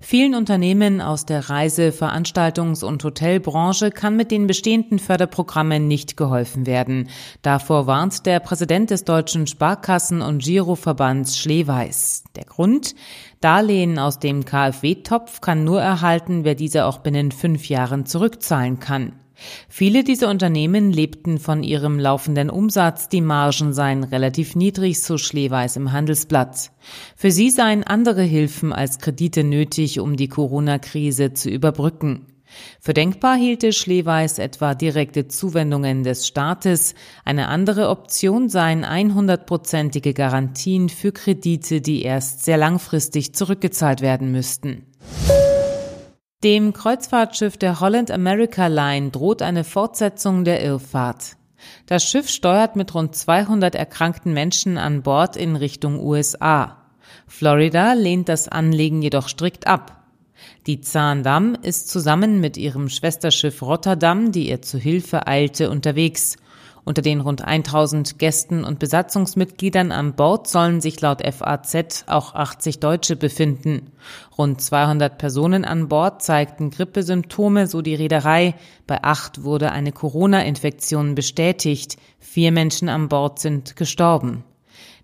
Vielen Unternehmen aus der Reise-, Veranstaltungs- und Hotelbranche kann mit den bestehenden Förderprogrammen nicht geholfen werden. Davor warnt der Präsident des Deutschen Sparkassen- und Giroverbands Schleweis. Der Grund? Darlehen aus dem KfW-Topf kann nur erhalten, wer diese auch binnen fünf Jahren zurückzahlen kann. Viele dieser Unternehmen lebten von ihrem laufenden Umsatz, die Margen seien relativ niedrig, so Schleweis im Handelsblatt. Für sie seien andere Hilfen als Kredite nötig, um die Corona-Krise zu überbrücken. Für denkbar hielte Schleweis etwa direkte Zuwendungen des Staates. Eine andere Option seien 100-prozentige Garantien für Kredite, die erst sehr langfristig zurückgezahlt werden müssten. Dem Kreuzfahrtschiff der Holland America Line droht eine Fortsetzung der Irrfahrt. Das Schiff steuert mit rund 200 erkrankten Menschen an Bord in Richtung USA. Florida lehnt das Anlegen jedoch strikt ab. Die Zaandam ist zusammen mit ihrem Schwesterschiff Rotterdam, die ihr zu Hilfe eilte, unterwegs. Unter den rund 1000 Gästen und Besatzungsmitgliedern an Bord sollen sich laut FAZ auch 80 Deutsche befinden. Rund 200 Personen an Bord zeigten Grippesymptome, so die Reederei. Bei acht wurde eine Corona-Infektion bestätigt. Vier Menschen an Bord sind gestorben.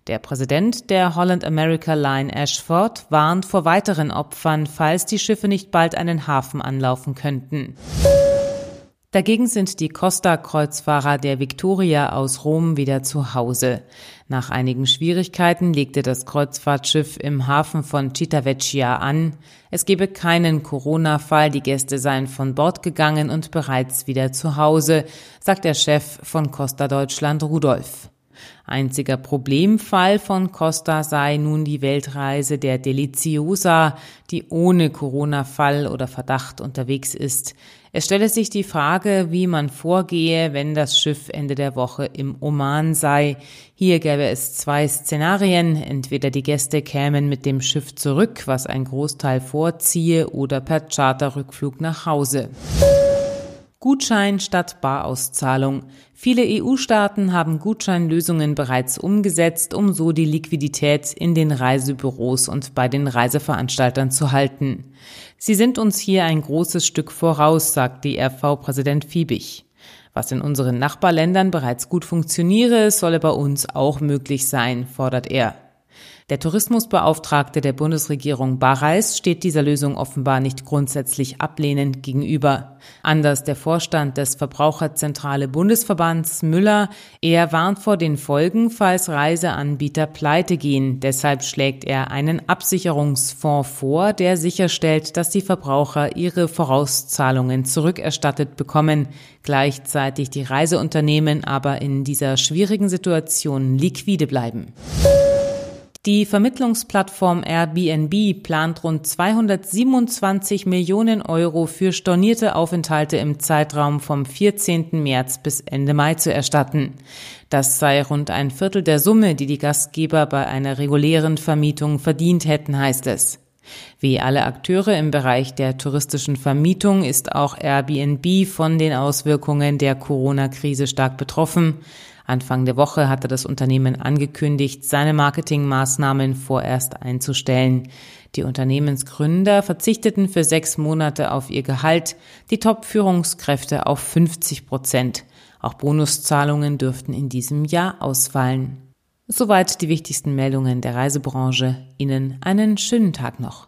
Der Präsident der Holland America Line Ashford warnt vor weiteren Opfern, falls die Schiffe nicht bald einen Hafen anlaufen könnten. Dagegen sind die Costa-Kreuzfahrer der Victoria aus Rom wieder zu Hause. Nach einigen Schwierigkeiten legte das Kreuzfahrtschiff im Hafen von Civitavecchia an. Es gebe keinen Corona-Fall, die Gäste seien von Bord gegangen und bereits wieder zu Hause, sagt der Chef von Costa Deutschland Rudolf. Einziger Problemfall von Costa sei nun die Weltreise der Deliciosa, die ohne Corona-Fall oder Verdacht unterwegs ist. Es stelle sich die Frage, wie man vorgehe, wenn das Schiff Ende der Woche im Oman sei. Hier gäbe es zwei Szenarien. Entweder die Gäste kämen mit dem Schiff zurück, was ein Großteil vorziehe, oder per Charterrückflug nach Hause. Gutschein statt Barauszahlung. Viele EU-Staaten haben Gutscheinlösungen bereits umgesetzt, um so die Liquidität in den Reisebüros und bei den Reiseveranstaltern zu halten. Sie sind uns hier ein großes Stück voraus, sagt die RV-Präsident Fiebig. Was in unseren Nachbarländern bereits gut funktioniere, solle bei uns auch möglich sein, fordert er. Der Tourismusbeauftragte der Bundesregierung Barreis steht dieser Lösung offenbar nicht grundsätzlich ablehnend gegenüber. Anders der Vorstand des Verbraucherzentrale Bundesverbands Müller, er warnt vor den Folgen, falls Reiseanbieter pleite gehen. Deshalb schlägt er einen Absicherungsfonds vor, der sicherstellt, dass die Verbraucher ihre Vorauszahlungen zurückerstattet bekommen, gleichzeitig die Reiseunternehmen aber in dieser schwierigen Situation liquide bleiben. Die Vermittlungsplattform Airbnb plant rund 227 Millionen Euro für stornierte Aufenthalte im Zeitraum vom 14. März bis Ende Mai zu erstatten. Das sei rund ein Viertel der Summe, die die Gastgeber bei einer regulären Vermietung verdient hätten, heißt es. Wie alle Akteure im Bereich der touristischen Vermietung ist auch Airbnb von den Auswirkungen der Corona-Krise stark betroffen. Anfang der Woche hatte das Unternehmen angekündigt, seine Marketingmaßnahmen vorerst einzustellen. Die Unternehmensgründer verzichteten für sechs Monate auf ihr Gehalt, die Top-Führungskräfte auf 50 Prozent. Auch Bonuszahlungen dürften in diesem Jahr ausfallen. Soweit die wichtigsten Meldungen der Reisebranche. Ihnen einen schönen Tag noch.